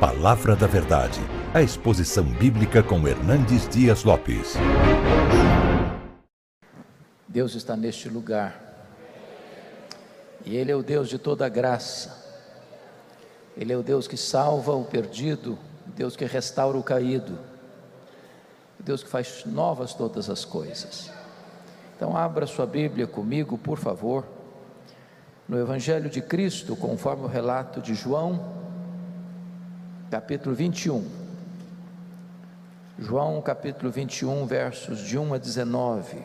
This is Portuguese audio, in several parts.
Palavra da Verdade, a exposição bíblica com Hernandes Dias Lopes. Deus está neste lugar. E Ele é o Deus de toda graça. Ele é o Deus que salva o perdido, Deus que restaura o caído, Deus que faz novas todas as coisas. Então, abra sua Bíblia comigo, por favor, no Evangelho de Cristo, conforme o relato de João, capítulo 21. João, capítulo 21, versos de 1 a 19.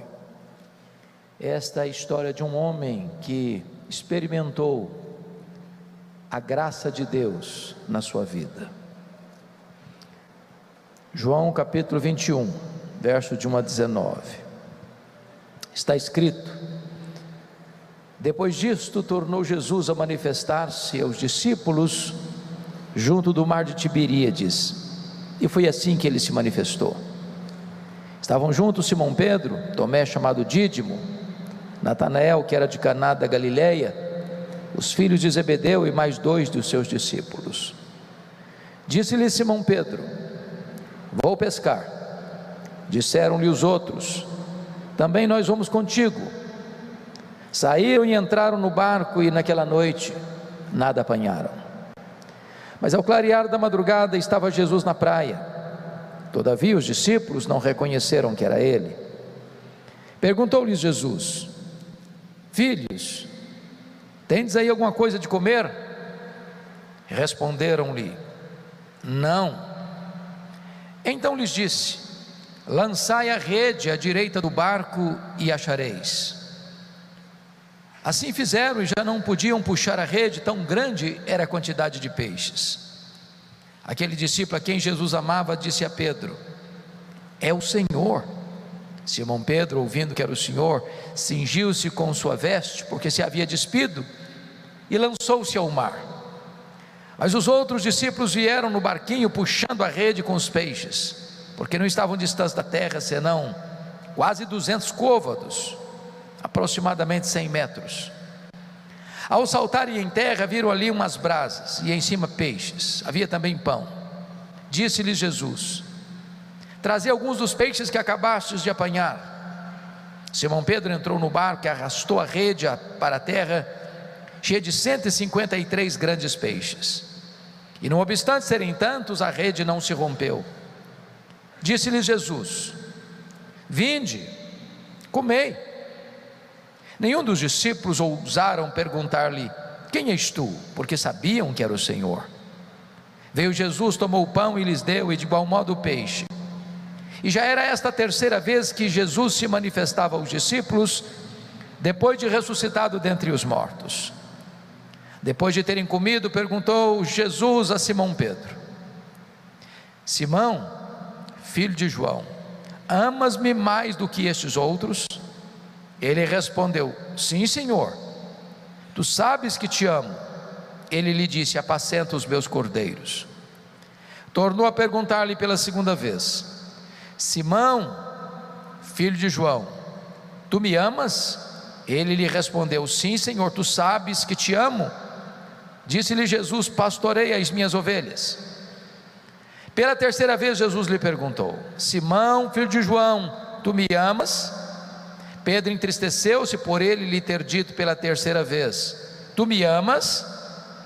Esta é a história de um homem que experimentou a graça de Deus na sua vida. João, capítulo 21, verso de 1 a 19. Está escrito: Depois disto, tornou Jesus a manifestar-se aos discípulos junto do mar de Tiberíades. E foi assim que ele se manifestou. Estavam juntos Simão Pedro, Tomé chamado Dídimo, Natanael, que era de Caná da Galileia, os filhos de Zebedeu e mais dois dos seus discípulos. Disse-lhe Simão Pedro: Vou pescar. Disseram-lhe os outros: Também nós vamos contigo. Saíram e entraram no barco e naquela noite nada apanharam. Mas ao clarear da madrugada estava Jesus na praia. Todavia os discípulos não reconheceram que era ele. Perguntou-lhes Jesus: Filhos, tendes aí alguma coisa de comer? Responderam-lhe: Não. Então lhes disse: Lançai a rede à direita do barco e achareis. Assim fizeram e já não podiam puxar a rede, tão grande era a quantidade de peixes. Aquele discípulo a quem Jesus amava disse a Pedro: É o Senhor. Simão Pedro, ouvindo que era o Senhor, cingiu-se com sua veste, porque se havia despido, e lançou-se ao mar. Mas os outros discípulos vieram no barquinho puxando a rede com os peixes, porque não estavam distantes da terra, senão quase duzentos côvados aproximadamente 100 metros. Ao saltarem em terra, viram ali umas brasas e em cima peixes. Havia também pão. Disse-lhes Jesus: Traze alguns dos peixes que acabastes de apanhar. Simão Pedro entrou no barco e arrastou a rede para a terra, cheia de 153 grandes peixes. E não obstante serem tantos, a rede não se rompeu. Disse-lhes Jesus: Vinde, comei. Nenhum dos discípulos ousaram perguntar-lhe: Quem és tu? Porque sabiam que era o Senhor. Veio Jesus, tomou o pão e lhes deu, e de igual modo o peixe. E já era esta a terceira vez que Jesus se manifestava aos discípulos, depois de ressuscitado dentre os mortos. Depois de terem comido, perguntou Jesus a Simão Pedro: Simão, filho de João, amas-me mais do que estes outros? Ele respondeu: Sim, Senhor, tu sabes que te amo. Ele lhe disse: Apacenta os meus cordeiros. Tornou a perguntar-lhe pela segunda vez: Simão, filho de João, tu me amas? Ele lhe respondeu: Sim, Senhor, tu sabes que te amo. Disse-lhe Jesus: Pastorei as minhas ovelhas. Pela terceira vez, Jesus lhe perguntou: Simão, filho de João, tu me amas? Pedro entristeceu-se por ele lhe ter dito pela terceira vez: Tu me amas?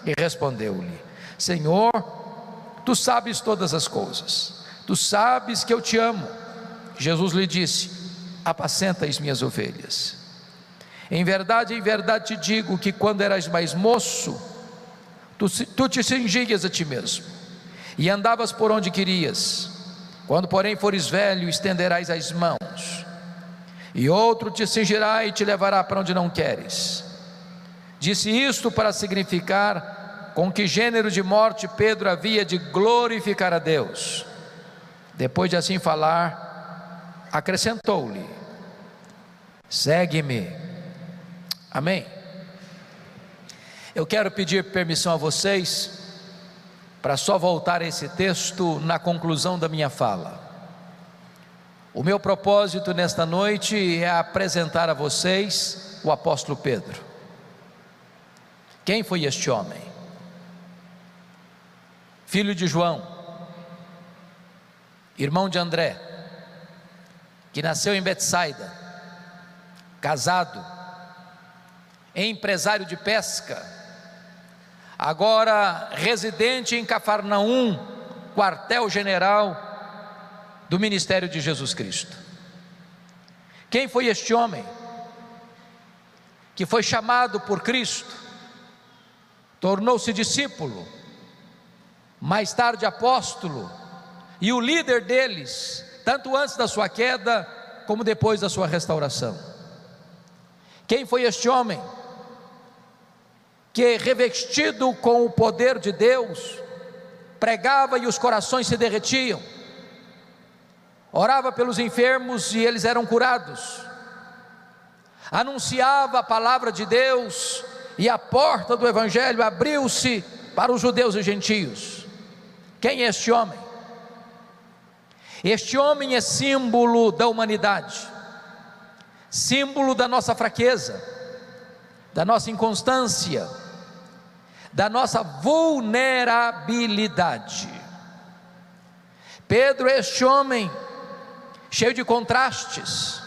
E respondeu-lhe: Senhor, tu sabes todas as coisas, tu sabes que eu te amo. Jesus lhe disse: Apacenta as minhas ovelhas. Em verdade, em verdade te digo que quando eras mais moço, tu, tu te cingias a ti mesmo e andavas por onde querias. Quando, porém, fores velho, estenderás as mãos e outro te cingirá e te levará para onde não queres. Disse isto para significar com que gênero de morte Pedro havia de glorificar a Deus. Depois de assim falar, acrescentou-lhe: Segue-me. Amém. Eu quero pedir permissão a vocês para só voltar a esse texto na conclusão da minha fala. O meu propósito nesta noite é apresentar a vocês o apóstolo Pedro. Quem foi este homem? filho de João, irmão de André, que nasceu em Betsaida, casado, empresário de pesca, agora residente em Cafarnaum, quartel-general do ministério de Jesus Cristo. Quem foi este homem que foi chamado por Cristo, tornou-se discípulo, mais tarde apóstolo, e o líder deles, tanto antes da sua queda, como depois da sua restauração. Quem foi este homem? Que, revestido com o poder de Deus, pregava e os corações se derretiam, orava pelos enfermos e eles eram curados, anunciava a palavra de Deus e a porta do Evangelho abriu-se para os judeus e gentios. Quem é este homem? Este homem é símbolo da humanidade, símbolo da nossa fraqueza, da nossa inconstância, da nossa vulnerabilidade. Pedro este homem cheio de contrastes,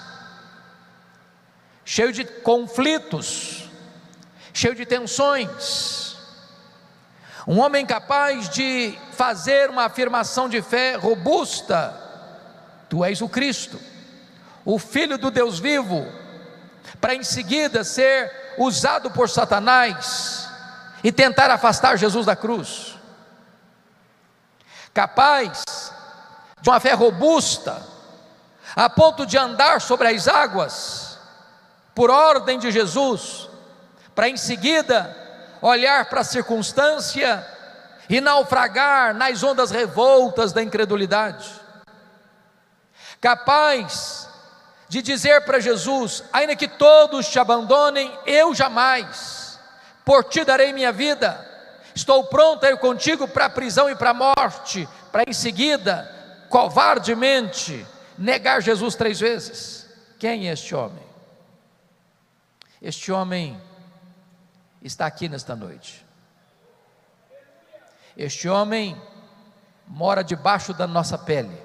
cheio de conflitos, cheio de tensões. Um homem capaz de fazer uma afirmação de fé robusta: Tu és o Cristo, o Filho do Deus vivo, para em seguida ser usado por Satanás e tentar afastar Jesus da cruz. Capaz de uma fé robusta, a ponto de andar sobre as águas, por ordem de Jesus, para em seguida olhar para a circunstância e naufragar nas ondas revoltas da incredulidade. Capaz de dizer para Jesus: ainda que todos te abandonem, eu jamais, por ti darei minha vida, estou pronto a ir contigo para a prisão e para a morte, para em seguida, covardemente, negar Jesus três vezes. Quem é este homem? Este homem está aqui nesta noite. Este homem mora debaixo da nossa pele.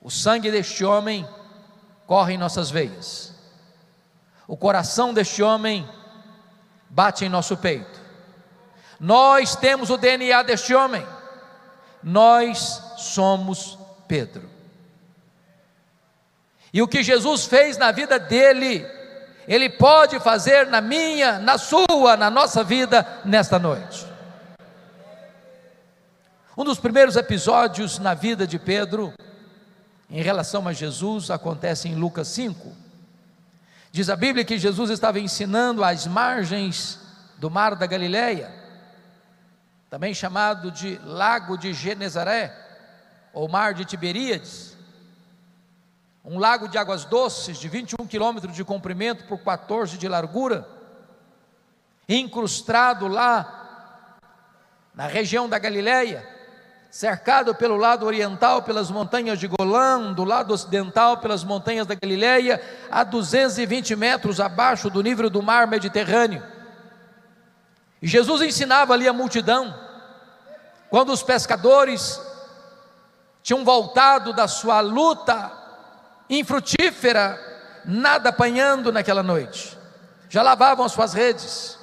O sangue deste homem corre em nossas veias. O coração deste homem bate em nosso peito. Nós temos o DNA deste homem. Nós somos Pedro. E o que Jesus fez na vida dele ele pode fazer na minha, na sua, na nossa vida nesta noite. Um dos primeiros episódios na vida de Pedro, em relação a Jesus, acontece em Lucas 5. Diz a Bíblia que Jesus estava ensinando às margens do mar da Galileia, também chamado de Lago de Genezaré, ou Mar de Tiberíades um lago de águas doces de 21 quilômetros de comprimento por 14 de largura, incrustado lá na região da Galileia, cercado pelo lado oriental pelas montanhas de Golã, do lado ocidental pelas montanhas da Galileia, a 220 metros abaixo do nível do mar Mediterrâneo. E Jesus ensinava ali a multidão, quando os pescadores tinham voltado da sua luta infrutífera, nada apanhando naquela noite. Já lavavam as suas redes.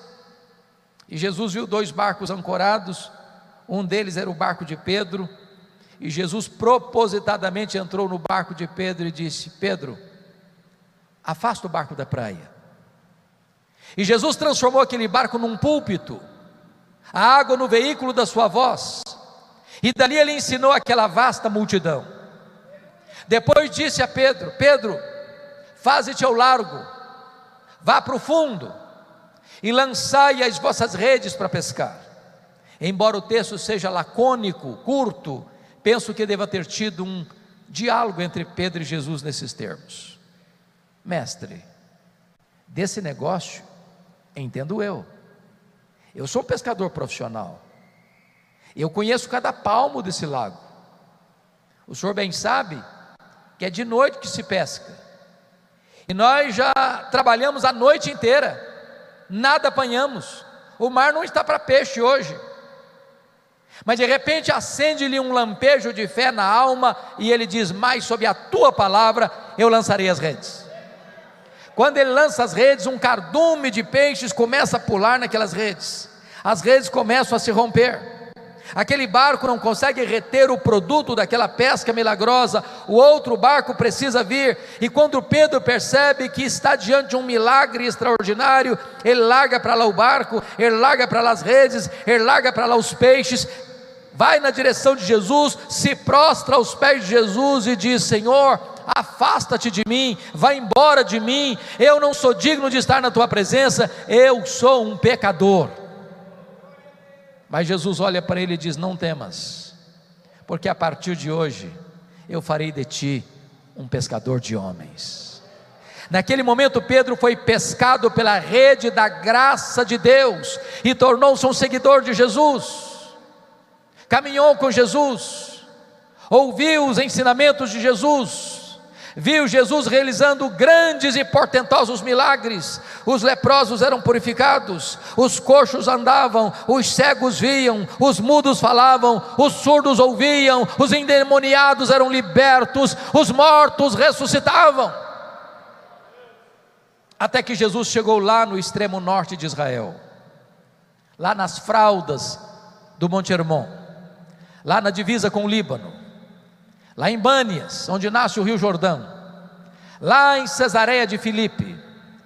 E Jesus viu dois barcos ancorados, um deles era o barco de Pedro, e Jesus propositadamente entrou no barco de Pedro e disse: Pedro, afasta o barco da praia. E Jesus transformou aquele barco num púlpito, a água no veículo da sua voz, e dali ele ensinou aquela vasta multidão. Depois disse a Pedro: Pedro, faze-te ao largo, vá para o fundo e lançai as vossas redes para pescar. Embora o texto seja lacônico, curto, penso que deva ter tido um diálogo entre Pedro e Jesus nesses termos. Mestre, desse negócio, entendo eu. Eu sou um pescador profissional. Eu conheço cada palmo desse lago. O senhor bem sabe que é de noite que se pesca. E nós já trabalhamos a noite inteira, nada apanhamos. O mar não está para peixe hoje. Mas de repente acende-lhe um lampejo de fé na alma e ele diz: Mais sob a tua palavra eu lançarei as redes. Quando ele lança as redes, um cardume de peixes começa a pular naquelas redes, as redes começam a se romper. Aquele barco não consegue reter o produto daquela pesca milagrosa, o outro barco precisa vir, e quando Pedro percebe que está diante de um milagre extraordinário, ele larga para lá o barco, ele larga para lá as redes, ele larga para lá os peixes, vai na direção de Jesus, se prostra aos pés de Jesus e diz: Senhor, afasta-te de mim, vai embora de mim, eu não sou digno de estar na tua presença, eu sou um pecador. Mas Jesus olha para ele e diz: Não temas, porque a partir de hoje eu farei de ti um pescador de homens. Naquele momento, Pedro foi pescado pela rede da graça de Deus e tornou-se um seguidor de Jesus, caminhou com Jesus, ouviu os ensinamentos de Jesus, viu Jesus realizando grandes e portentosos milagres. Os leprosos eram purificados, os coxos andavam, os cegos viam, os mudos falavam, os surdos ouviam, os endemoniados eram libertos, os mortos ressuscitavam. Até que Jesus chegou lá no extremo norte de Israel, lá nas fraldas do Monte Hermon, lá na divisa com o Líbano lá em Bânias, onde nasce o Rio Jordão, lá em Cesareia de Filipe,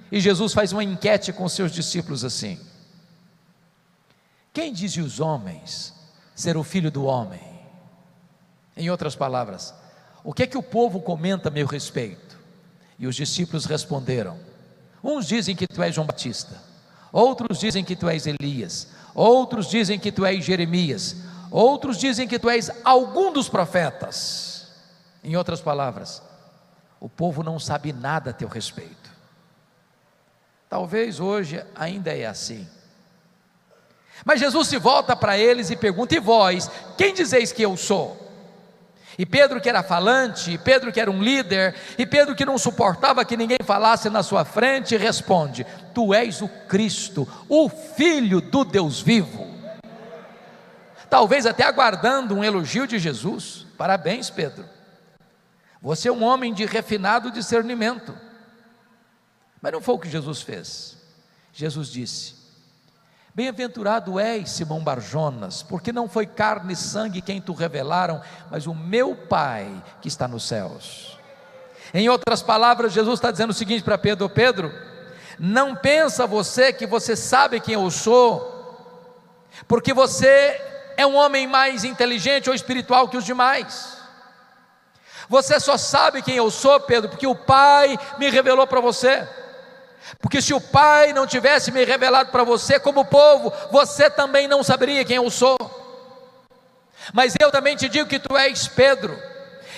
e Jesus faz uma enquete com seus discípulos assim: Quem dizem os homens ser o filho do homem? Em outras palavras, o que é que o povo comenta a meu respeito? E os discípulos responderam: Uns dizem que tu és João Batista, outros dizem que tu és Elias, outros dizem que tu és Jeremias, outros dizem que tu és algum dos profetas. Em outras palavras, o povo não sabe nada a teu respeito. Talvez hoje ainda é assim. Mas Jesus se volta para eles e pergunta: E vós, quem dizeis que eu sou? E Pedro, que era falante, e Pedro, que era um líder, e Pedro, que não suportava que ninguém falasse na sua frente, responde: Tu és o Cristo, o Filho do Deus vivo. Talvez até aguardando um elogio de Jesus. Parabéns, Pedro. Você é um homem de refinado discernimento. Mas não foi o que Jesus fez. Jesus disse: Bem-aventurado és, Simão Barjonas, porque não foi carne e sangue quem tu revelaram, mas o meu Pai que está nos céus. Em outras palavras, Jesus está dizendo o seguinte para Pedro: Pedro, não pensa você que você sabe quem eu sou, porque você é um homem mais inteligente ou espiritual que os demais. Você só sabe quem eu sou, Pedro, porque o Pai me revelou para você. Porque se o Pai não tivesse me revelado para você como povo, você também não saberia quem eu sou. Mas eu também te digo que tu és Pedro,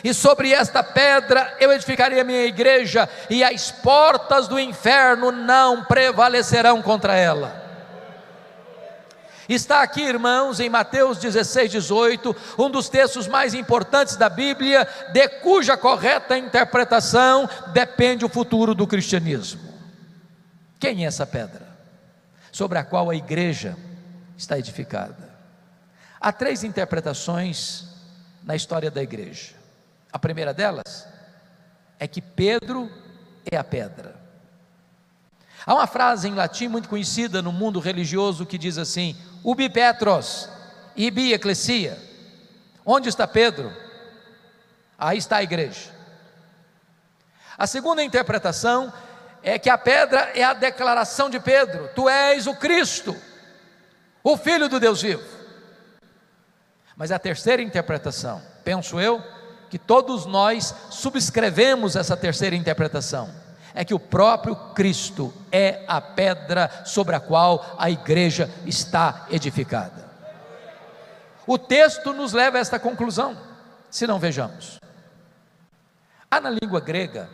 e sobre esta pedra eu edificarei a minha igreja, e as portas do inferno não prevalecerão contra ela. Está aqui, irmãos, em Mateus 16, 18, um dos textos mais importantes da Bíblia, de cuja correta interpretação depende o futuro do cristianismo. Quem é essa pedra? Sobre a qual a igreja está edificada. Há três interpretações na história da igreja. A primeira delas é que Pedro é a pedra. Há uma frase em latim muito conhecida no mundo religioso que diz assim: ubi Petros, ibi ecclesia. Onde está Pedro? Aí está a igreja. A segunda interpretação é que a pedra é a declaração de Pedro: Tu és o Cristo, o Filho do Deus vivo. Mas a terceira interpretação, penso eu, que todos nós subscrevemos essa terceira interpretação é que o próprio Cristo é a pedra sobre a qual a igreja está edificada. O texto nos leva a esta conclusão, se não vejamos. Há na língua grega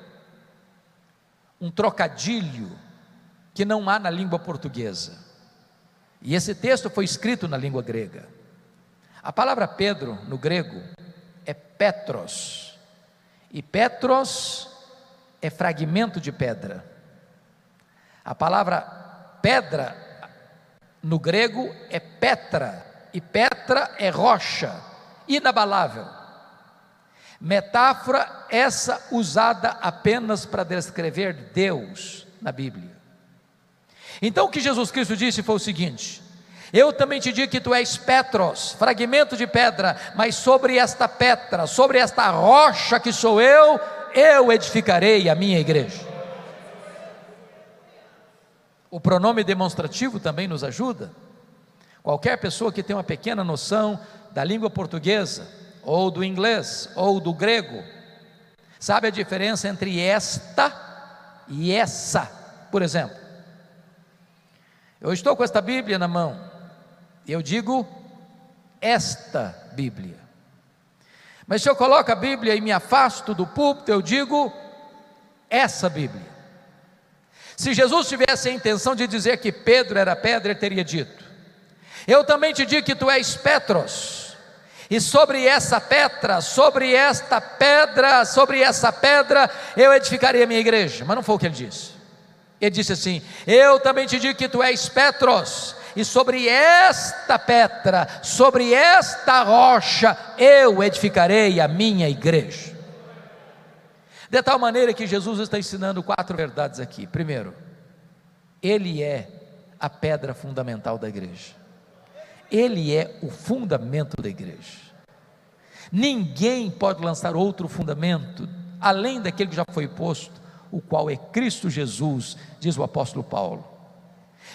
um trocadilho que não há na língua portuguesa. E esse texto foi escrito na língua grega. A palavra Pedro no grego é Petros. E Petros é fragmento de pedra. A palavra pedra no grego é petra, e Petra é rocha, inabalável. Metáfora essa usada apenas para descrever Deus na Bíblia. Então o que Jesus Cristo disse foi o seguinte: Eu também te digo que tu és Petros, fragmento de pedra, mas sobre esta pedra, sobre esta rocha que sou eu, eu edificarei a minha igreja. O pronome demonstrativo também nos ajuda. Qualquer pessoa que tenha uma pequena noção da língua portuguesa, ou do inglês, ou do grego, sabe a diferença entre esta e essa, por exemplo. Eu estou com esta Bíblia na mão, e eu digo esta Bíblia. Mas se eu coloco a Bíblia e me afasto do púlpito, eu digo essa Bíblia. Se Jesus tivesse a intenção de dizer que Pedro era pedra, ele teria dito: Eu também te digo que tu és Petros, e sobre essa pedra, sobre esta pedra, sobre essa pedra, eu edificarei a minha igreja. Mas não foi o que ele disse. Ele disse assim: Eu também te digo que tu és Petros, e sobre esta pedra, sobre esta rocha, eu edificarei a minha igreja. De tal maneira que Jesus está ensinando quatro verdades aqui. Primeiro, Ele é a pedra fundamental da igreja, Ele é o fundamento da igreja. Ninguém pode lançar outro fundamento além daquele que já foi posto, o qual é Cristo Jesus, diz o apóstolo Paulo.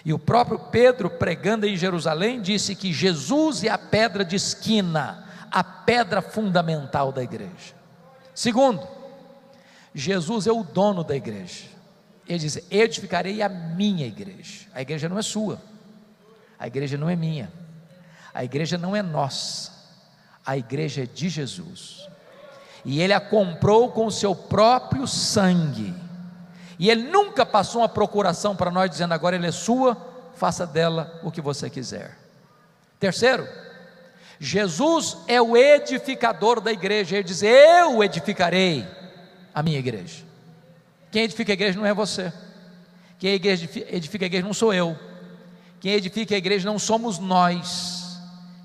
E o próprio Pedro, pregando em Jerusalém, disse que Jesus é a pedra de esquina, a pedra fundamental da igreja. Segundo, Jesus é o dono da igreja. Ele diz: Edificarei a minha igreja. A igreja não é sua, a igreja não é minha, a igreja não é nossa, a igreja é de Jesus. E ele a comprou com o seu próprio sangue. E ele nunca passou uma procuração para nós dizendo: agora ele é sua, faça dela o que você quiser. Terceiro, Jesus é o edificador da igreja. Ele diz: Eu edificarei a minha igreja. Quem edifica a igreja não é você. Quem edifica a igreja não sou eu. Quem edifica a igreja não somos nós.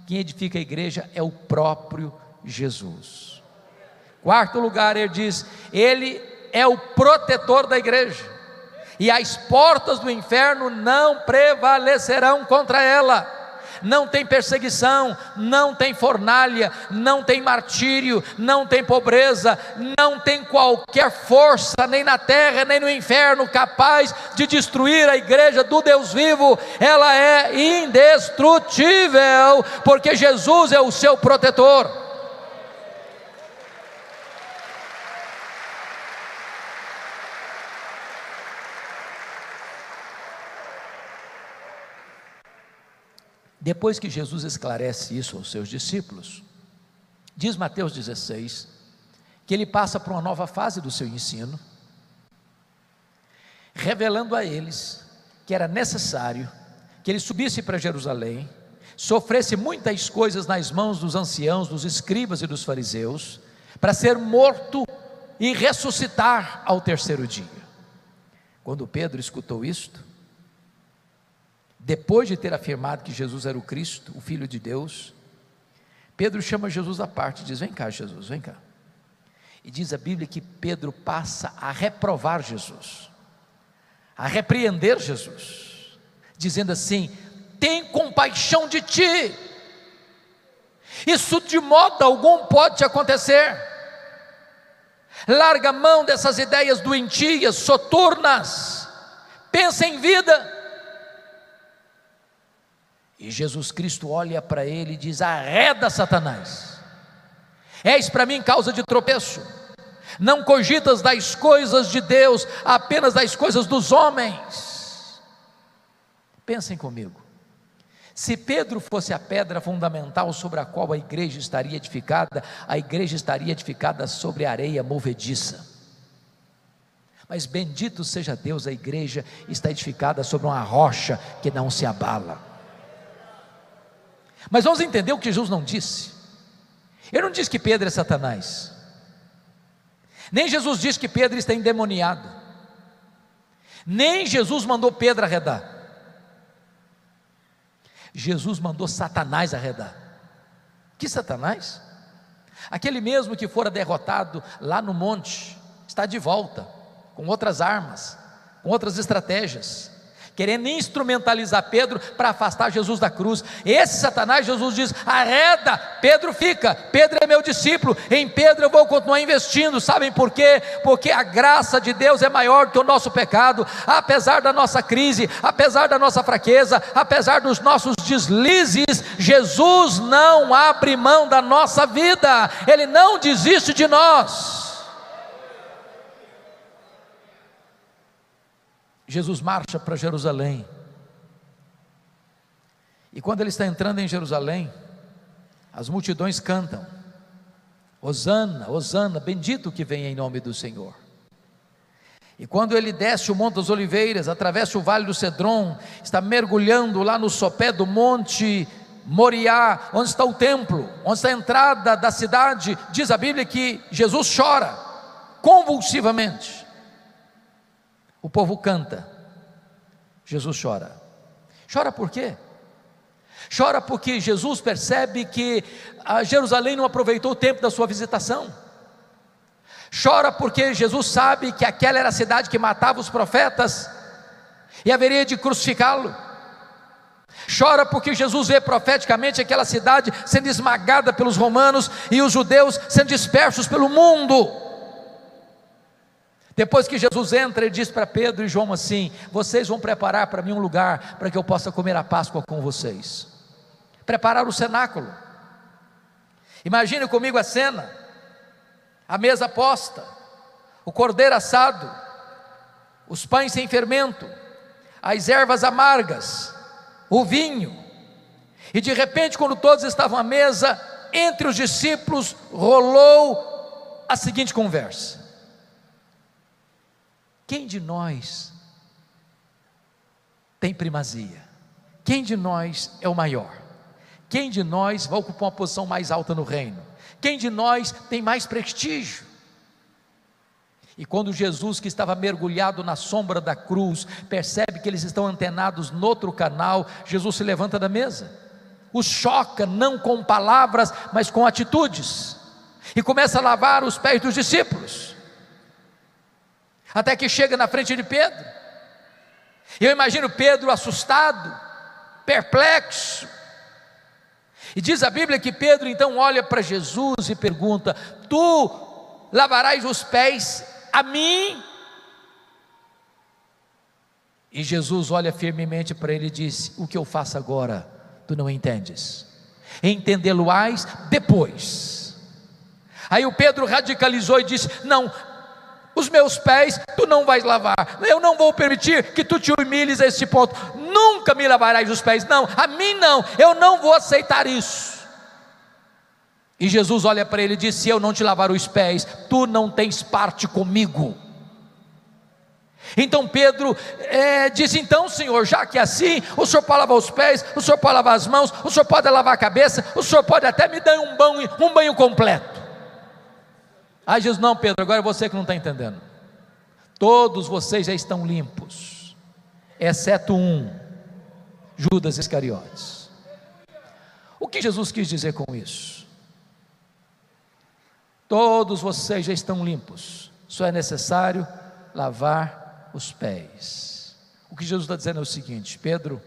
Quem edifica a igreja é o próprio Jesus. Quarto lugar, ele diz: Ele é o protetor da igreja, e as portas do inferno não prevalecerão contra ela. Não tem perseguição, não tem fornalha, não tem martírio, não tem pobreza, não tem qualquer força, nem na terra, nem no inferno, capaz de destruir a igreja do Deus vivo, ela é indestrutível, porque Jesus é o seu protetor. Depois que Jesus esclarece isso aos seus discípulos, diz Mateus 16, que ele passa para uma nova fase do seu ensino, revelando a eles que era necessário que ele subisse para Jerusalém, sofresse muitas coisas nas mãos dos anciãos, dos escribas e dos fariseus, para ser morto e ressuscitar ao terceiro dia. Quando Pedro escutou isto, depois de ter afirmado que Jesus era o Cristo, o Filho de Deus, Pedro chama Jesus à parte e diz: Vem cá, Jesus, vem cá. E diz a Bíblia que Pedro passa a reprovar Jesus, a repreender Jesus, dizendo assim: Tem compaixão de ti, isso de modo algum pode te acontecer. Larga a mão dessas ideias doentias, soturnas, pensa em vida e Jesus Cristo olha para ele e diz: Arreda Satanás, és para mim causa de tropeço. Não cogitas das coisas de Deus, apenas das coisas dos homens. Pensem comigo. Se Pedro fosse a pedra fundamental sobre a qual a igreja estaria edificada, a igreja estaria edificada sobre areia movediça. Mas bendito seja Deus, a igreja está edificada sobre uma rocha que não se abala. Mas vamos entender o que Jesus não disse. Ele não disse que Pedro é Satanás. Nem Jesus disse que Pedro está endemoniado. Nem Jesus mandou Pedro arredar. Jesus mandou Satanás arredar. Que Satanás? Aquele mesmo que fora derrotado lá no monte, está de volta, com outras armas, com outras estratégias querendo instrumentalizar Pedro para afastar Jesus da cruz. Esse Satanás, Jesus diz: arreda, Pedro fica, Pedro é meu discípulo, em Pedro eu vou continuar investindo. Sabem por quê? Porque a graça de Deus é maior do que o nosso pecado, apesar da nossa crise, apesar da nossa fraqueza, apesar dos nossos deslizes, Jesus não abre mão da nossa vida, Ele não desiste de nós. Jesus marcha para Jerusalém. E quando ele está entrando em Jerusalém, as multidões cantam: Hosana, Hosana, bendito que vem em nome do Senhor. E quando ele desce o Monte das Oliveiras, atravessa o Vale do Cedron, está mergulhando lá no sopé do Monte Moriá, onde está o templo, onde está a entrada da cidade, diz a Bíblia que Jesus chora convulsivamente. O povo canta, Jesus chora. Chora por quê? Chora porque Jesus percebe que a Jerusalém não aproveitou o tempo da sua visitação. Chora porque Jesus sabe que aquela era a cidade que matava os profetas e haveria de crucificá-lo. Chora porque Jesus vê profeticamente aquela cidade sendo esmagada pelos romanos e os judeus sendo dispersos pelo mundo. Depois que Jesus entra, ele diz para Pedro e João assim: Vocês vão preparar para mim um lugar para que eu possa comer a Páscoa com vocês. Preparar o cenáculo. Imagine comigo a cena: a mesa posta, o cordeiro assado, os pães sem fermento, as ervas amargas, o vinho. E de repente, quando todos estavam à mesa, entre os discípulos rolou a seguinte conversa: quem de nós tem primazia? Quem de nós é o maior? Quem de nós vai ocupar uma posição mais alta no reino? Quem de nós tem mais prestígio? E quando Jesus, que estava mergulhado na sombra da cruz, percebe que eles estão antenados no outro canal, Jesus se levanta da mesa, os choca, não com palavras, mas com atitudes, e começa a lavar os pés dos discípulos até que chega na frente de Pedro. Eu imagino Pedro assustado, perplexo. E diz a Bíblia que Pedro então olha para Jesus e pergunta: Tu lavarás os pés a mim? E Jesus olha firmemente para ele e diz: O que eu faço agora, tu não entendes. Entendê-lo-ás depois. Aí o Pedro radicalizou e disse: Não, os meus pés tu não vais lavar, eu não vou permitir que tu te humilhes a esse ponto, nunca me lavarás os pés, não, a mim não, eu não vou aceitar isso. E Jesus olha para ele e diz: Se eu não te lavar os pés, tu não tens parte comigo. Então Pedro é, diz: Então, Senhor, já que é assim, o Senhor pode lavar os pés, o Senhor pode lavar as mãos, o Senhor pode lavar a cabeça, o Senhor pode até me dar um banho, um banho completo. Aí Jesus, não, Pedro, agora é você que não está entendendo. Todos vocês já estão limpos, exceto um, Judas Iscariotes. O que Jesus quis dizer com isso? Todos vocês já estão limpos, só é necessário lavar os pés. O que Jesus está dizendo é o seguinte: Pedro,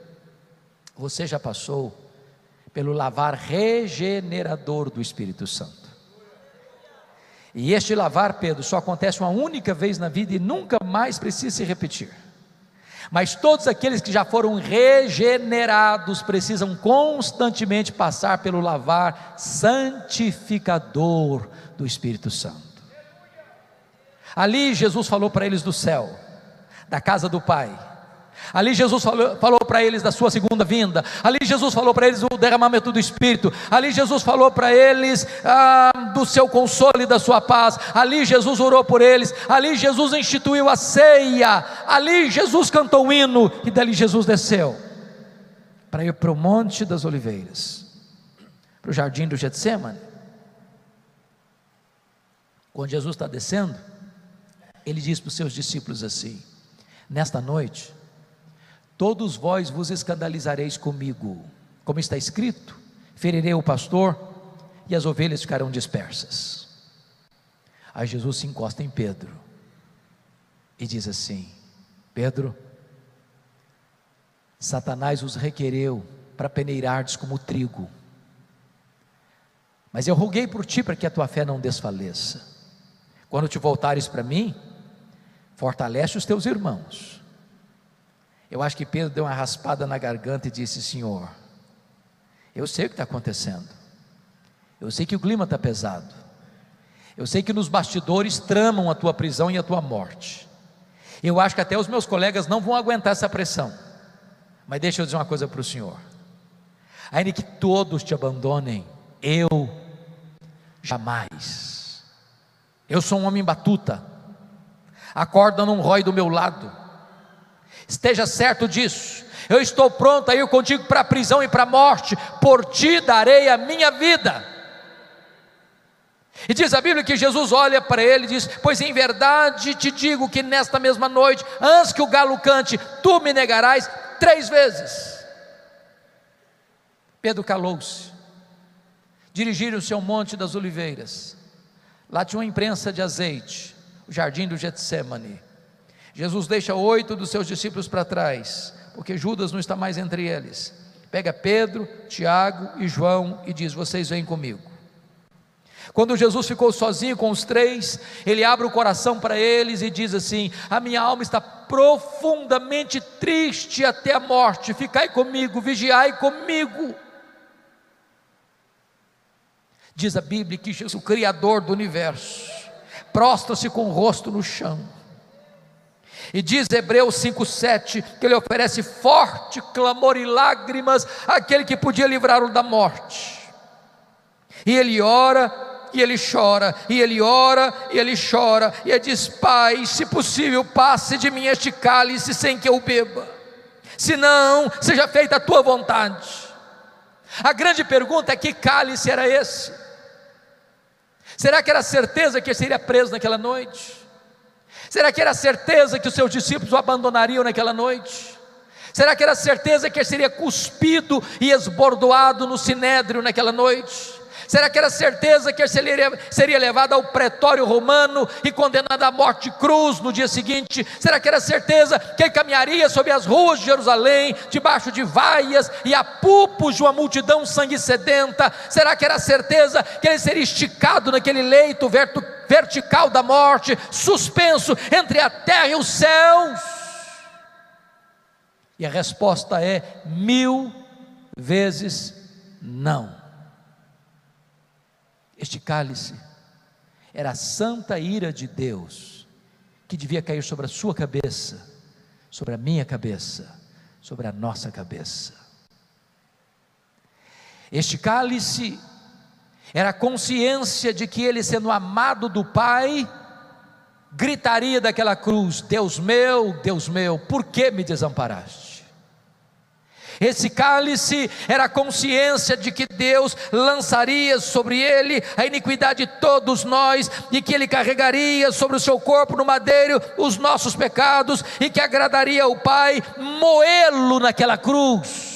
você já passou pelo lavar regenerador do Espírito Santo. E este lavar, Pedro, só acontece uma única vez na vida e nunca mais precisa se repetir. Mas todos aqueles que já foram regenerados precisam constantemente passar pelo lavar santificador do Espírito Santo. Ali Jesus falou para eles do céu, da casa do Pai Ali Jesus falou, falou para eles da sua segunda vinda. Ali Jesus falou para eles o derramamento do Espírito. Ali Jesus falou para eles ah, do seu consolo e da sua paz. Ali Jesus orou por eles. Ali Jesus instituiu a ceia. Ali Jesus cantou o hino. E dali Jesus desceu para ir para o Monte das Oliveiras, para o jardim do Getsemane. Quando Jesus está descendo, ele diz para os seus discípulos assim: Nesta noite Todos vós vos escandalizareis comigo, como está escrito: ferirei o pastor e as ovelhas ficarão dispersas. Aí Jesus se encosta em Pedro e diz assim: Pedro, Satanás os requereu para peneirardes como trigo, mas eu roguei por ti para que a tua fé não desfaleça. Quando te voltares para mim, fortalece os teus irmãos. Eu acho que Pedro deu uma raspada na garganta e disse: Senhor, eu sei o que está acontecendo, eu sei que o clima está pesado, eu sei que nos bastidores tramam a tua prisão e a tua morte. Eu acho que até os meus colegas não vão aguentar essa pressão. Mas deixa eu dizer uma coisa para o Senhor: ainda que todos te abandonem, eu jamais. Eu sou um homem batuta, a corda não rói do meu lado, esteja certo disso. Eu estou pronto a ir contigo para a prisão e para a morte, por ti darei a minha vida. E diz a Bíblia que Jesus olha para ele e diz: Pois em verdade te digo que nesta mesma noite, antes que o galo cante, tu me negarás três vezes. Pedro calou-se, dirigiram-se ao Monte das Oliveiras. Lá tinha uma imprensa de azeite, o jardim do Getsemane. Jesus deixa oito dos seus discípulos para trás, porque Judas não está mais entre eles. Pega Pedro, Tiago e João e diz: Vocês vêm comigo. Quando Jesus ficou sozinho com os três, ele abre o coração para eles e diz assim: A minha alma está profundamente triste até a morte, ficai comigo, vigiai comigo. Diz a Bíblia que Jesus, o Criador do universo, prostra-se com o rosto no chão. E diz Hebreus 5,7 que ele oferece forte clamor e lágrimas àquele que podia livrá-lo da morte. E ele ora e ele chora, e ele ora, e ele chora, e ele diz: Pai, se possível, passe de mim este cálice sem que eu beba, se não, seja feita a tua vontade. A grande pergunta é: que cálice era esse? Será que era certeza que ele seria preso naquela noite? Será que era certeza que os seus discípulos o abandonariam naquela noite? Será que era certeza que ele seria cuspido e esbordoado no sinédrio naquela noite? Será que era certeza que ele seria, seria levado ao pretório romano e condenado à morte cruz no dia seguinte? Será que era certeza que ele caminharia sobre as ruas de Jerusalém, debaixo de vaias e apupos de uma multidão sangue sedenta? Será que era certeza que ele seria esticado naquele leito vertical da morte, suspenso entre a terra e os céus? E a resposta é mil vezes não. Este cálice era a santa ira de Deus que devia cair sobre a sua cabeça, sobre a minha cabeça, sobre a nossa cabeça. Este cálice era a consciência de que ele, sendo amado do Pai, gritaria daquela cruz: Deus meu, Deus meu, por que me desamparaste? Esse cálice era a consciência de que Deus lançaria sobre ele a iniquidade de todos nós e que ele carregaria sobre o seu corpo no madeiro os nossos pecados e que agradaria ao Pai moê-lo naquela cruz.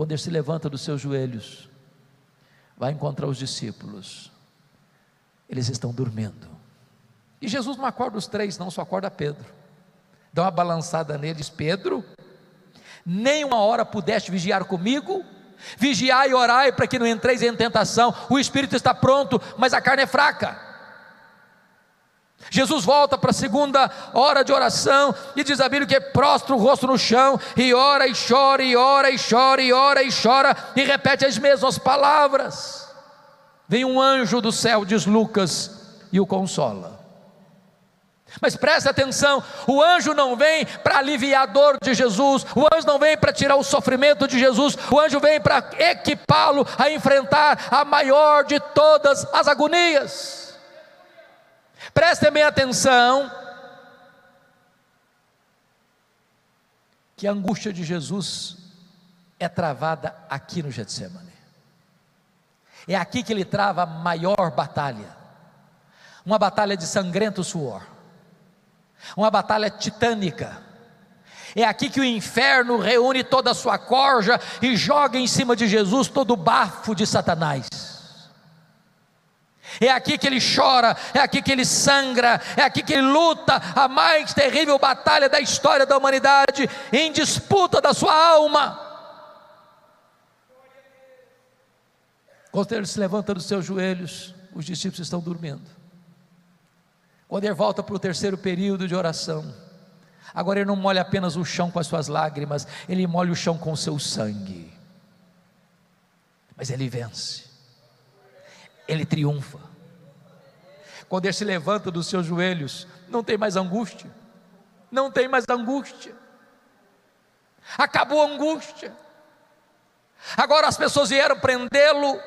Quando ele se levanta dos seus joelhos, vai encontrar os discípulos, eles estão dormindo. E Jesus não acorda os três, não, só acorda Pedro dá uma balançada nele, diz: Pedro, nem uma hora pudeste vigiar comigo, vigiai e orai para que não entreis em tentação. O espírito está pronto, mas a carne é fraca. Jesus volta para a segunda hora de oração e diz a Bíblia que prostra o rosto no chão e ora e chora e ora e chora e ora e chora e repete as mesmas palavras. Vem um anjo do céu, diz Lucas, e o consola. Mas preste atenção: o anjo não vem para aliviar a dor de Jesus, o anjo não vem para tirar o sofrimento de Jesus, o anjo vem para equipá-lo a enfrentar a maior de todas as agonias. Prestem bem atenção, que a angústia de Jesus é travada aqui no Getsemane. É aqui que ele trava a maior batalha, uma batalha de sangrento suor uma batalha titânica. É aqui que o inferno reúne toda a sua corja e joga em cima de Jesus todo o bafo de Satanás. É aqui que ele chora, é aqui que ele sangra, é aqui que ele luta a mais terrível batalha da história da humanidade, em disputa da sua alma. Quando ele se levanta dos seus joelhos, os discípulos estão dormindo. Quando ele volta para o terceiro período de oração, agora ele não molha apenas o chão com as suas lágrimas, ele molha o chão com o seu sangue. Mas ele vence, ele triunfa. Quando ele se levanta dos seus joelhos, não tem mais angústia, não tem mais angústia, acabou a angústia. Agora as pessoas vieram prendê-lo,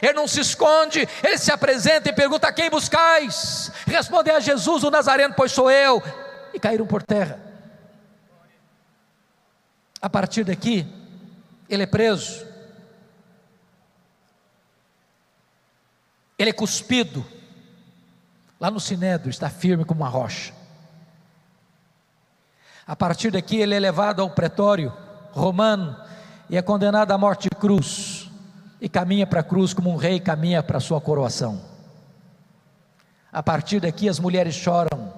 ele não se esconde, ele se apresenta e pergunta: a quem buscais? Respondem a Jesus, o Nazareno, pois sou eu. E caíram por terra. A partir daqui, ele é preso, ele é cuspido, lá no sinédrio, está firme como uma rocha. A partir daqui, ele é levado ao pretório romano e é condenado à morte de cruz e caminha para a cruz como um rei caminha para a sua coroação. A partir daqui as mulheres choram.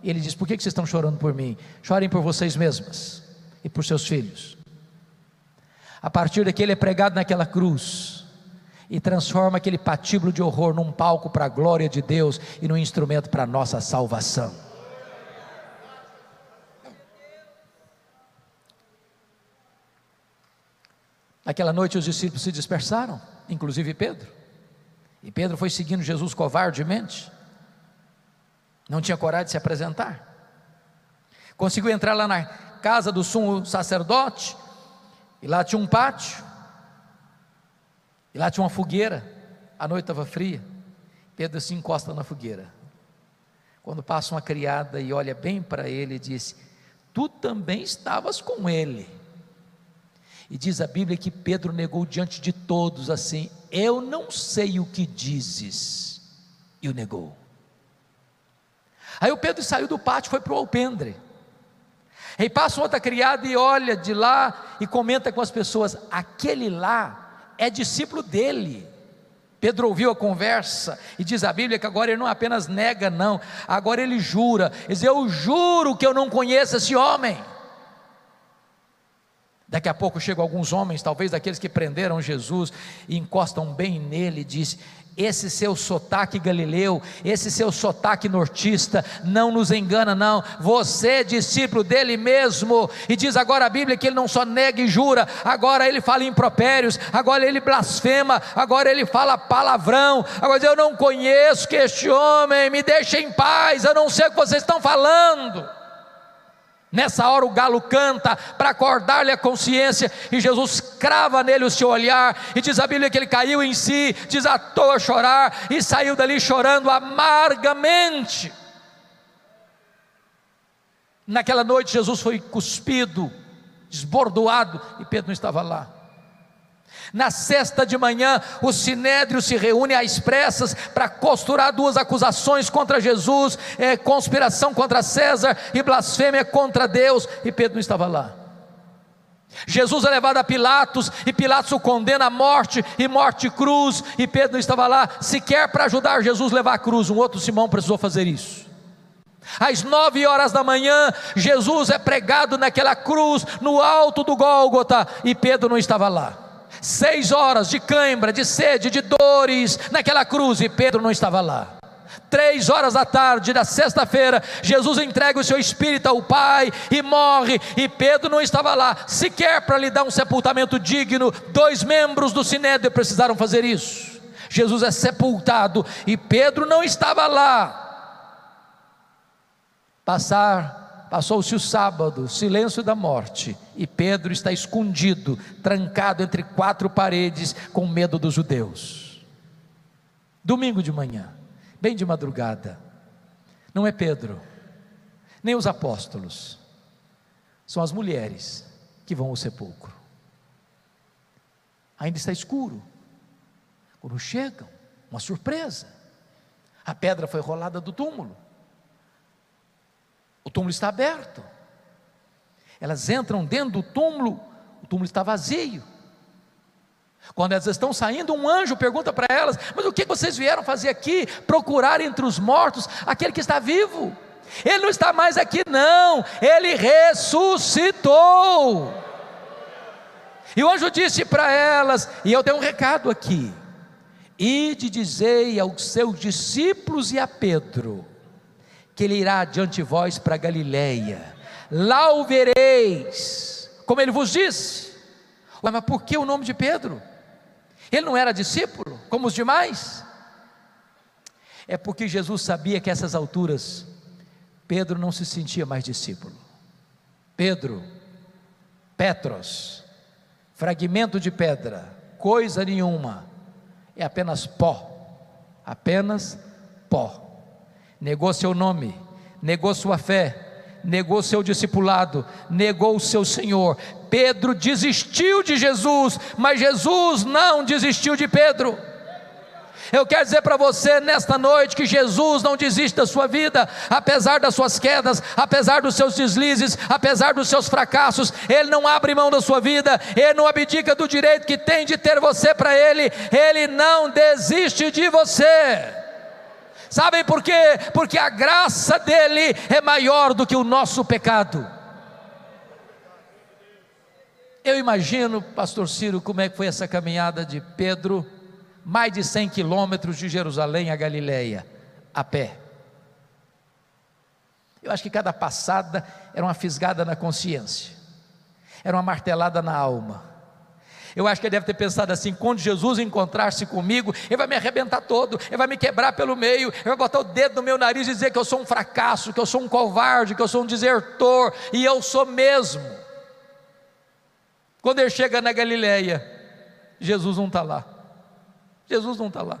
E ele diz: Por que vocês estão chorando por mim? Chorem por vocês mesmas e por seus filhos. A partir daqui ele é pregado naquela cruz e transforma aquele patíbulo de horror num palco para a glória de Deus e num instrumento para a nossa salvação. Aquela noite os discípulos se dispersaram, inclusive Pedro. E Pedro foi seguindo Jesus covardemente. Não tinha coragem de se apresentar. Conseguiu entrar lá na casa do sumo sacerdote, e lá tinha um pátio, e lá tinha uma fogueira. A noite estava fria. Pedro se encosta na fogueira. Quando passa uma criada e olha bem para ele e diz: Tu também estavas com ele. E diz a Bíblia que Pedro negou diante de todos assim: Eu não sei o que dizes. E o negou. Aí o Pedro saiu do pátio, foi para o alpendre. Aí passa outra criada e olha de lá e comenta com as pessoas: aquele lá é discípulo dele. Pedro ouviu a conversa e diz a Bíblia que agora ele não apenas nega, não, agora ele jura. Ele diz: Eu juro que eu não conheço esse homem. Daqui a pouco chegam alguns homens, talvez daqueles que prenderam Jesus, e encostam bem nele e diz: esse seu sotaque galileu, esse seu sotaque nortista, não nos engana, não. Você é discípulo dele mesmo. E diz agora a Bíblia que ele não só nega e jura, agora ele fala impropérios, agora ele blasfema, agora ele fala palavrão. Agora eu não conheço que este homem, me deixa em paz, eu não sei o que vocês estão falando. Nessa hora o galo canta para acordar-lhe a consciência, e Jesus crava nele o seu olhar, e diz a Bíblia que ele caiu em si, desatou a chorar e saiu dali chorando amargamente. Naquela noite Jesus foi cuspido, desbordoado, e Pedro não estava lá. Na sexta de manhã, o sinédrio se reúne às pressas para costurar duas acusações contra Jesus: é, conspiração contra César e blasfêmia contra Deus, e Pedro não estava lá. Jesus é levado a Pilatos, e Pilatos o condena à morte, e morte cruz, e Pedro não estava lá, sequer para ajudar Jesus a levar a cruz, um outro Simão precisou fazer isso. Às nove horas da manhã, Jesus é pregado naquela cruz, no alto do Gólgota, e Pedro não estava lá. Seis horas de cãibra, de sede, de dores naquela cruz e Pedro não estava lá. Três horas da tarde da sexta-feira, Jesus entrega o seu espírito ao Pai e morre, e Pedro não estava lá, sequer para lhe dar um sepultamento digno. Dois membros do Sinédrio precisaram fazer isso. Jesus é sepultado e Pedro não estava lá. Passar Passou-se o sábado, silêncio da morte, e Pedro está escondido, trancado entre quatro paredes, com medo dos judeus. Domingo de manhã, bem de madrugada, não é Pedro, nem os apóstolos, são as mulheres que vão ao sepulcro. Ainda está escuro. Quando chegam, uma surpresa. A pedra foi rolada do túmulo. O túmulo está aberto. Elas entram dentro do túmulo, o túmulo está vazio. Quando elas estão saindo, um anjo pergunta para elas: Mas o que vocês vieram fazer aqui? Procurar entre os mortos aquele que está vivo. Ele não está mais aqui, não, ele ressuscitou. E o anjo disse para elas: E eu tenho um recado aqui. Ide dizei aos seus discípulos e a Pedro que ele irá diante de vós para Galiléia. Lá o vereis, como ele vos disse. Ué, mas por que o nome de Pedro? Ele não era discípulo, como os demais? É porque Jesus sabia que a essas alturas Pedro não se sentia mais discípulo. Pedro, Petros, fragmento de pedra, coisa nenhuma, é apenas pó, apenas pó. Negou seu nome, negou sua fé, negou seu discipulado, negou o seu Senhor. Pedro desistiu de Jesus, mas Jesus não desistiu de Pedro. Eu quero dizer para você nesta noite que Jesus não desiste da sua vida, apesar das suas quedas, apesar dos seus deslizes, apesar dos seus fracassos, Ele não abre mão da sua vida, Ele não abdica do direito que tem de ter você para Ele, Ele não desiste de você. Sabem por quê? Porque a graça dele é maior do que o nosso pecado. Eu imagino, Pastor Ciro, como é que foi essa caminhada de Pedro mais de 100 quilômetros de Jerusalém a Galiléia, a pé. Eu acho que cada passada era uma fisgada na consciência, era uma martelada na alma. Eu acho que ele deve ter pensado assim: quando Jesus encontrar-se comigo, ele vai me arrebentar todo, ele vai me quebrar pelo meio, ele vai botar o dedo no meu nariz e dizer que eu sou um fracasso, que eu sou um covarde, que eu sou um desertor, e eu sou mesmo. Quando ele chega na Galileia, Jesus não está lá. Jesus não está lá.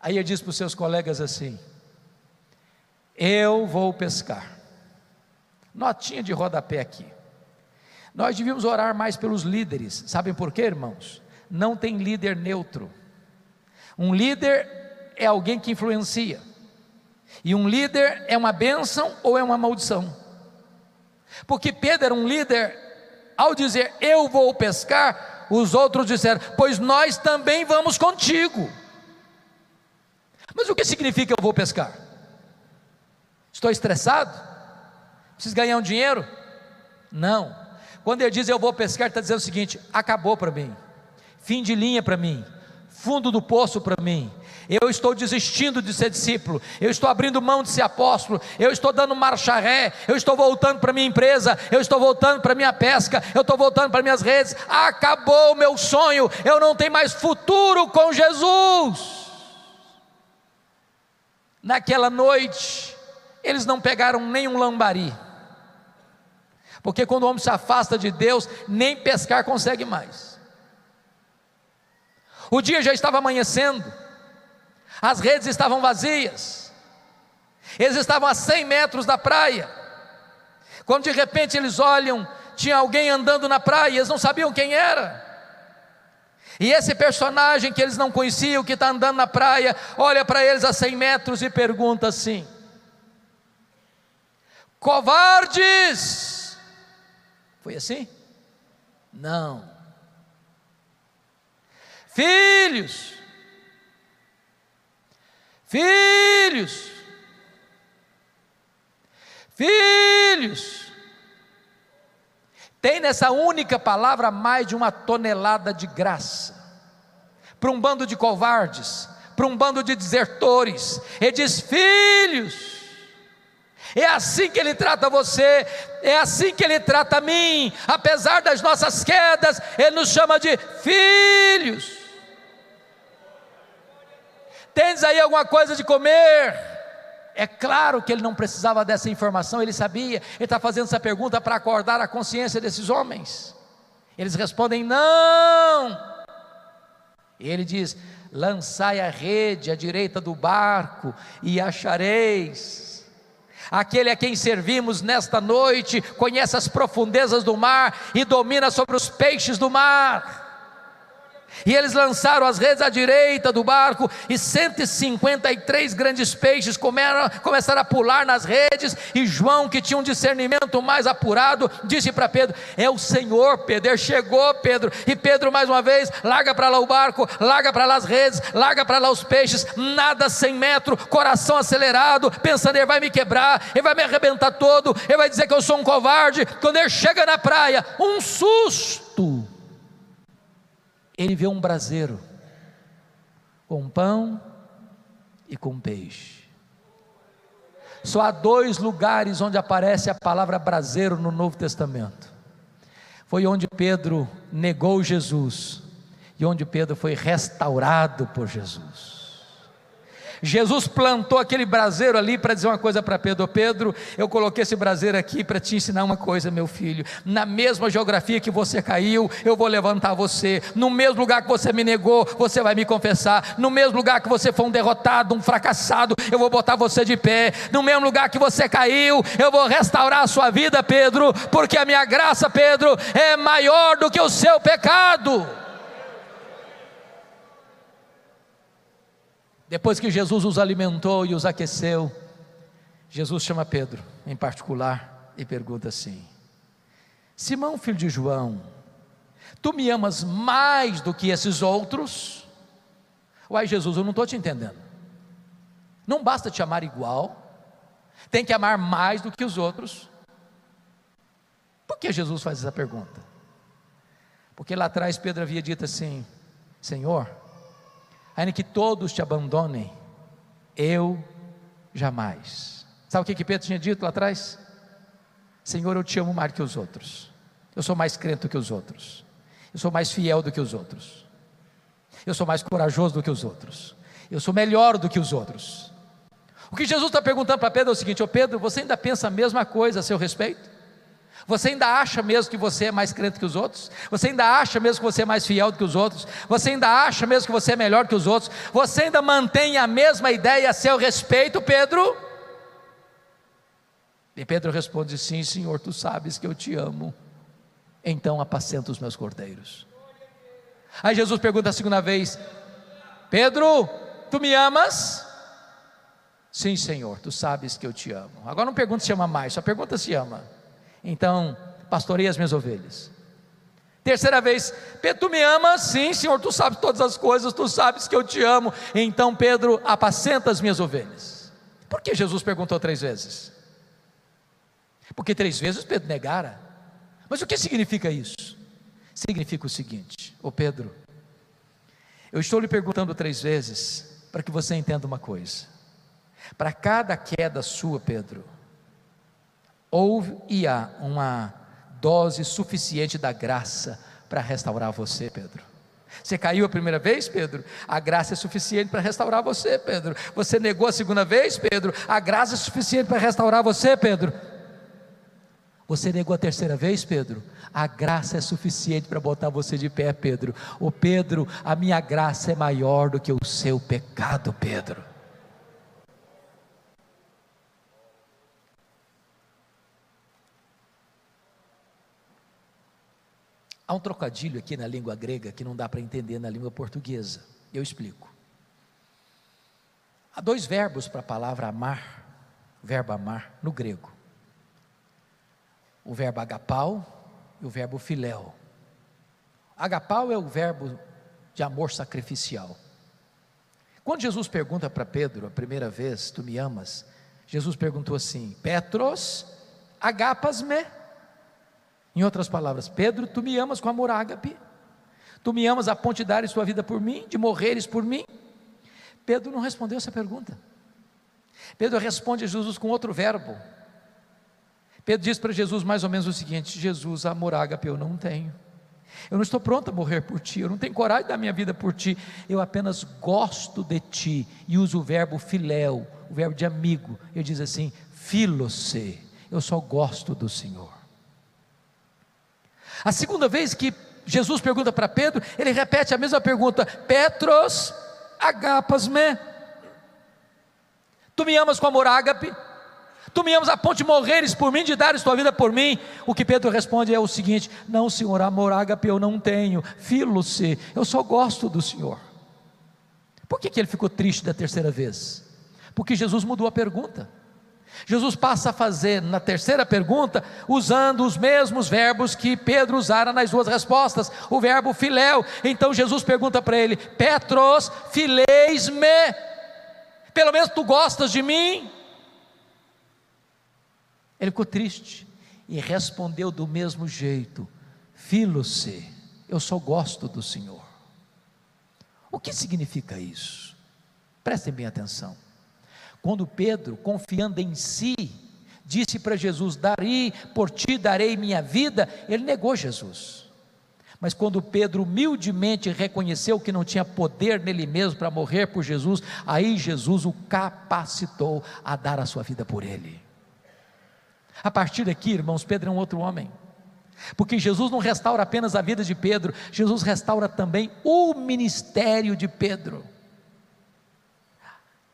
Aí ele diz para os seus colegas assim: Eu vou pescar. Notinha de rodapé aqui. Nós devíamos orar mais pelos líderes. Sabem por quê, irmãos? Não tem líder neutro. Um líder é alguém que influencia. E um líder é uma bênção ou é uma maldição. Porque Pedro era um líder, ao dizer eu vou pescar, os outros disseram: Pois nós também vamos contigo. Mas o que significa eu vou pescar? Estou estressado? Preciso ganhar um dinheiro? Não. Quando ele diz eu vou pescar, está dizendo o seguinte: acabou para mim, fim de linha para mim, fundo do poço para mim, eu estou desistindo de ser discípulo, eu estou abrindo mão de ser apóstolo, eu estou dando marcha ré, eu estou voltando para minha empresa, eu estou voltando para minha pesca, eu estou voltando para minhas redes. Acabou o meu sonho, eu não tenho mais futuro com Jesus. Naquela noite, eles não pegaram nenhum lambari, porque quando o homem se afasta de Deus, nem pescar consegue mais. O dia já estava amanhecendo, as redes estavam vazias, eles estavam a 100 metros da praia, quando de repente eles olham, tinha alguém andando na praia, eles não sabiam quem era. E esse personagem que eles não conheciam, que está andando na praia, olha para eles a 100 metros e pergunta assim: Covardes! Foi assim? Não. Filhos. Filhos, filhos, tem nessa única palavra mais de uma tonelada de graça, para um bando de covardes, para um bando de desertores, ele diz: filhos, é assim que Ele trata você, é assim que Ele trata a mim, apesar das nossas quedas, Ele nos chama de filhos. Tens aí alguma coisa de comer? É claro que ele não precisava dessa informação, ele sabia, ele está fazendo essa pergunta para acordar a consciência desses homens. Eles respondem: não. E ele diz: lançai a rede à direita do barco e achareis. Aquele a quem servimos nesta noite conhece as profundezas do mar e domina sobre os peixes do mar. E eles lançaram as redes à direita do barco, e 153 grandes peixes começaram a pular nas redes. E João, que tinha um discernimento mais apurado, disse para Pedro: É o Senhor, Pedro. Ele chegou, Pedro. E Pedro, mais uma vez, larga para lá o barco, larga para lá as redes, larga para lá os peixes, nada 100 metros, coração acelerado, pensando: Ele vai me quebrar, ele vai me arrebentar todo, ele vai dizer que eu sou um covarde. Quando ele chega na praia, um susto ele vê um braseiro com pão e com peixe. Só há dois lugares onde aparece a palavra braseiro no Novo Testamento. Foi onde Pedro negou Jesus e onde Pedro foi restaurado por Jesus. Jesus plantou aquele braseiro ali para dizer uma coisa para Pedro: Pedro, eu coloquei esse braseiro aqui para te ensinar uma coisa, meu filho. Na mesma geografia que você caiu, eu vou levantar você. No mesmo lugar que você me negou, você vai me confessar. No mesmo lugar que você foi um derrotado, um fracassado, eu vou botar você de pé. No mesmo lugar que você caiu, eu vou restaurar a sua vida, Pedro, porque a minha graça, Pedro, é maior do que o seu pecado. Depois que Jesus os alimentou e os aqueceu, Jesus chama Pedro em particular e pergunta assim: Simão, filho de João, tu me amas mais do que esses outros? Uai, Jesus, eu não estou te entendendo. Não basta te amar igual, tem que amar mais do que os outros. Por que Jesus faz essa pergunta? Porque lá atrás Pedro havia dito assim: Senhor, ainda que todos te abandonem, eu jamais. Sabe o que, que Pedro tinha dito lá atrás? Senhor, eu te amo mais que os outros. Eu sou mais crente do que os outros. Eu sou mais fiel do que os outros. Eu sou mais corajoso do que os outros. Eu sou melhor do que os outros. O que Jesus está perguntando para Pedro é o seguinte: Ô Pedro, você ainda pensa a mesma coisa a seu respeito? Você ainda acha mesmo que você é mais crente que os outros? Você ainda acha mesmo que você é mais fiel do que os outros? Você ainda acha mesmo que você é melhor que os outros? Você ainda mantém a mesma ideia a seu respeito, Pedro? E Pedro responde: Sim, Senhor, tu sabes que eu te amo. Então apacenta os meus cordeiros. Aí Jesus pergunta a segunda vez: Pedro, tu me amas? Sim, Senhor, tu sabes que eu te amo. Agora não pergunta se ama mais, só pergunta se ama. Então, pastorei as minhas ovelhas. Terceira vez, Pedro, tu me amas? Sim, Senhor, tu sabes todas as coisas, tu sabes que eu te amo. Então, Pedro, apacenta as minhas ovelhas. Por que Jesus perguntou três vezes? Porque três vezes Pedro negara. Mas o que significa isso? Significa o seguinte, ô Pedro, eu estou lhe perguntando três vezes para que você entenda uma coisa. Para cada queda sua, Pedro, houve e há uma dose suficiente da graça para restaurar você, Pedro. Você caiu a primeira vez, Pedro? A graça é suficiente para restaurar você, Pedro. Você negou a segunda vez, Pedro? A graça é suficiente para restaurar você, Pedro. Você negou a terceira vez, Pedro? A graça é suficiente para botar você de pé, Pedro. O Pedro, a minha graça é maior do que o seu pecado, Pedro. Há um trocadilho aqui na língua grega que não dá para entender na língua portuguesa. Eu explico. Há dois verbos para a palavra amar, verbo amar, no grego: o verbo agapau e o verbo filéu. Agapau é o verbo de amor sacrificial. Quando Jesus pergunta para Pedro a primeira vez, tu me amas? Jesus perguntou assim: Petros, agapas me? Em outras palavras, Pedro, tu me amas com amor ágape? Tu me amas a ponto de dares tua vida por mim, de morreres por mim? Pedro não respondeu essa pergunta. Pedro responde a Jesus com outro verbo. Pedro diz para Jesus mais ou menos o seguinte: Jesus, amor ágape eu não tenho. Eu não estou pronto a morrer por ti, eu não tenho coragem dar minha vida por ti, eu apenas gosto de ti. E usa o verbo filéu, o verbo de amigo. Ele diz assim: filose, eu só gosto do Senhor. A segunda vez que Jesus pergunta para Pedro, ele repete a mesma pergunta: Petros, agapas me. Tu me amas com amor ágape? Tu me amas a ponto de morreres por mim, de dares tua vida por mim. O que Pedro responde é o seguinte: Não, Senhor, amor ágape eu não tenho. Filo-se, eu só gosto do Senhor. Por que, que ele ficou triste da terceira vez? Porque Jesus mudou a pergunta. Jesus passa a fazer na terceira pergunta, usando os mesmos verbos que Pedro usara nas duas respostas, o verbo filéu. Então Jesus pergunta para ele: Petros, fileis-me, pelo menos tu gostas de mim? Ele ficou triste e respondeu do mesmo jeito: Filo-se, eu só gosto do Senhor. O que significa isso? Prestem bem atenção. Quando Pedro, confiando em si, disse para Jesus: Darei por ti, darei minha vida, ele negou Jesus. Mas quando Pedro humildemente reconheceu que não tinha poder nele mesmo para morrer por Jesus, aí Jesus o capacitou a dar a sua vida por ele. A partir daqui, irmãos, Pedro é um outro homem. Porque Jesus não restaura apenas a vida de Pedro, Jesus restaura também o ministério de Pedro.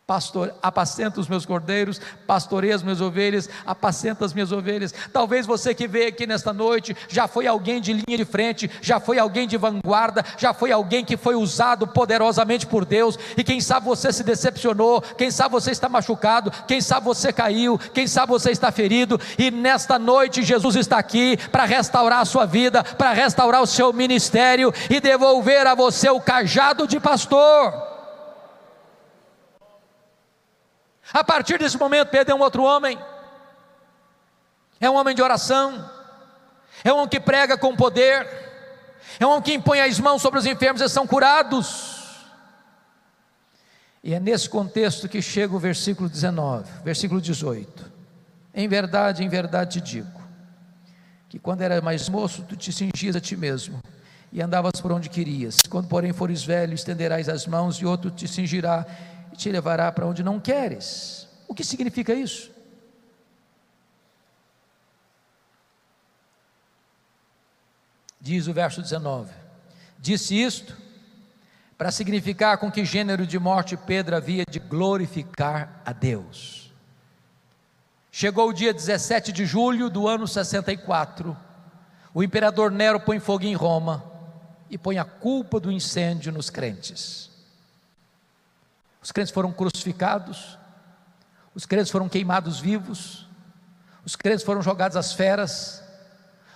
Pastor, apacenta os meus cordeiros, pastoreia as minhas ovelhas, apacenta as minhas ovelhas. Talvez você que veio aqui nesta noite já foi alguém de linha de frente, já foi alguém de vanguarda, já foi alguém que foi usado poderosamente por Deus, e quem sabe você se decepcionou, quem sabe você está machucado, quem sabe você caiu, quem sabe você está ferido, e nesta noite Jesus está aqui para restaurar a sua vida, para restaurar o seu ministério e devolver a você o cajado de pastor. A partir desse momento, Pedro é um outro homem, é um homem de oração, é um homem que prega com poder, é um homem que impõe as mãos sobre os enfermos e são curados. E é nesse contexto que chega o versículo 19, versículo 18. Em verdade, em verdade te digo, que quando era mais moço, tu te cingias a ti mesmo e andavas por onde querias. Quando, porém, fores velho, estenderás as mãos e outro te cingirá e te levará para onde não queres. O que significa isso? Diz o verso 19: Disse isto para significar com que gênero de morte Pedro havia de glorificar a Deus. Chegou o dia 17 de julho do ano 64. O imperador Nero põe fogo em Roma e põe a culpa do incêndio nos crentes. Os crentes foram crucificados, os crentes foram queimados vivos, os crentes foram jogados às feras,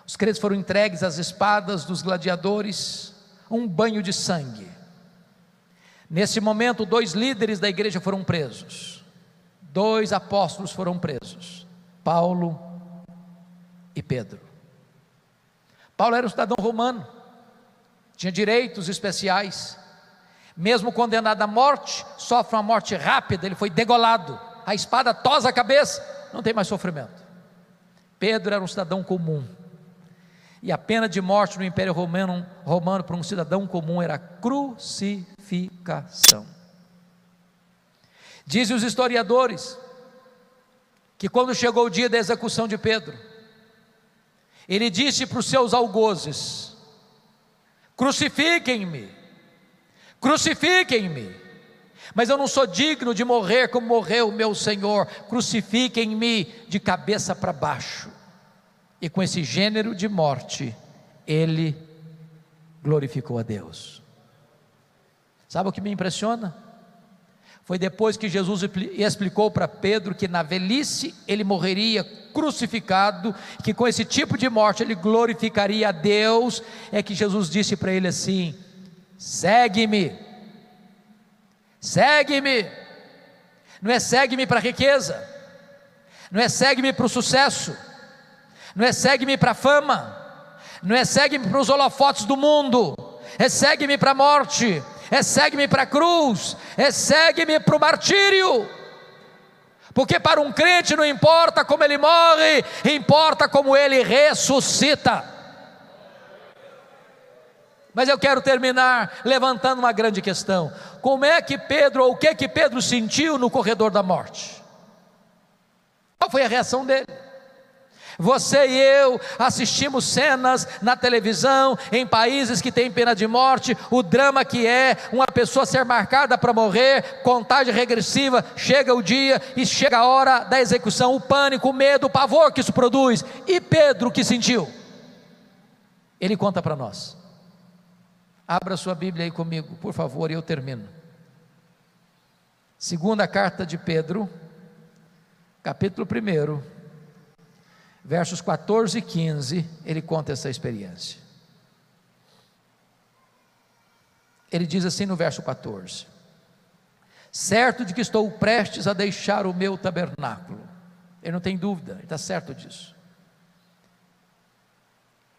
os crentes foram entregues às espadas dos gladiadores, um banho de sangue. Nesse momento, dois líderes da igreja foram presos, dois apóstolos foram presos, Paulo e Pedro. Paulo era um cidadão romano, tinha direitos especiais, mesmo condenado à morte, sofre uma morte rápida, ele foi degolado, a espada tosa a cabeça, não tem mais sofrimento. Pedro era um cidadão comum, e a pena de morte no Império Romano, romano para um cidadão comum era crucificação. Dizem os historiadores que quando chegou o dia da execução de Pedro, ele disse para os seus algozes: Crucifiquem-me, Crucifiquem-me. Mas eu não sou digno de morrer como morreu o meu Senhor. Crucifiquem-me de cabeça para baixo. E com esse gênero de morte, ele glorificou a Deus. Sabe o que me impressiona? Foi depois que Jesus explicou para Pedro que na velhice ele morreria crucificado, que com esse tipo de morte ele glorificaria a Deus, é que Jesus disse para ele assim: Segue-me. Segue-me. Não é segue-me para a riqueza. Não é segue-me para o sucesso. Não é segue-me para a fama. Não é segue-me para os holofotes do mundo. É segue-me para a morte. É segue-me para a cruz. É segue-me para o martírio. Porque para um crente não importa como ele morre, importa como ele ressuscita. Mas eu quero terminar levantando uma grande questão. Como é que Pedro, ou o que que Pedro sentiu no corredor da morte? Qual foi a reação dele? Você e eu assistimos cenas na televisão, em países que têm pena de morte, o drama que é uma pessoa ser marcada para morrer, contagem regressiva, chega o dia e chega a hora da execução, o pânico, o medo, o pavor que isso produz. E Pedro que sentiu? Ele conta para nós. Abra sua Bíblia aí comigo, por favor, e eu termino. Segunda carta de Pedro, capítulo 1 versos 14 e 15, ele conta essa experiência. Ele diz assim no verso 14: Certo de que estou prestes a deixar o meu tabernáculo, ele não tem dúvida, ele está certo disso.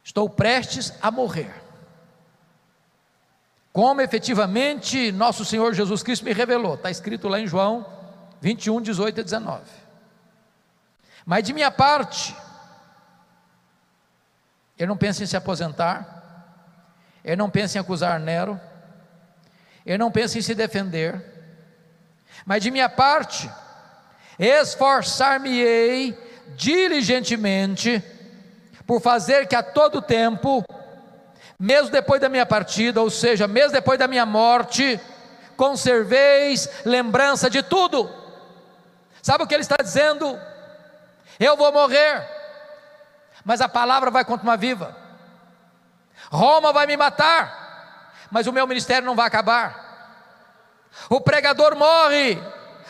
Estou prestes a morrer. Como efetivamente nosso Senhor Jesus Cristo me revelou, está escrito lá em João 21, 18 e 19. Mas de minha parte, ele não pensa em se aposentar, ele não pensa em acusar Nero, ele não pensa em se defender, mas de minha parte, esforçar-me-ei diligentemente por fazer que a todo tempo, mesmo depois da minha partida, ou seja, mesmo depois da minha morte, conserveis lembrança de tudo. Sabe o que ele está dizendo? Eu vou morrer mas a palavra vai continuar viva. Roma vai me matar, mas o meu ministério não vai acabar. O pregador morre,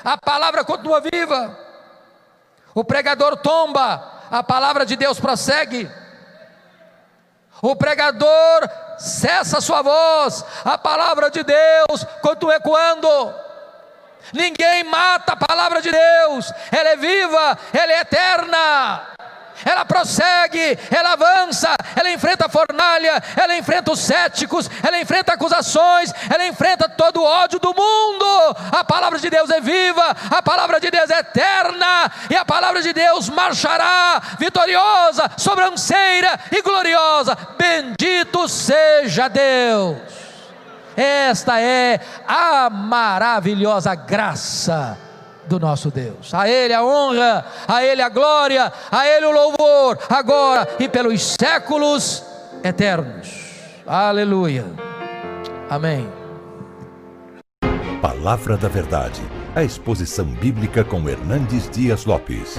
a palavra continua viva. O pregador tomba, a palavra de Deus prossegue. O pregador cessa sua voz, a palavra de Deus continua ecoando. Ninguém mata a palavra de Deus, ela é viva, ela é eterna ela prossegue, ela avança, ela enfrenta a fornalha, ela enfrenta os céticos, ela enfrenta acusações, ela enfrenta todo o ódio do mundo. A palavra de Deus é viva, a palavra de Deus é eterna, e a palavra de Deus marchará vitoriosa, sobranceira e gloriosa. Bendito seja Deus. Esta é a maravilhosa graça do nosso Deus. A Ele a honra, a Ele a glória, a Ele o louvor, agora e pelos séculos eternos. Aleluia. Amém. Palavra da Verdade, a exposição bíblica com Hernandes Dias Lopes.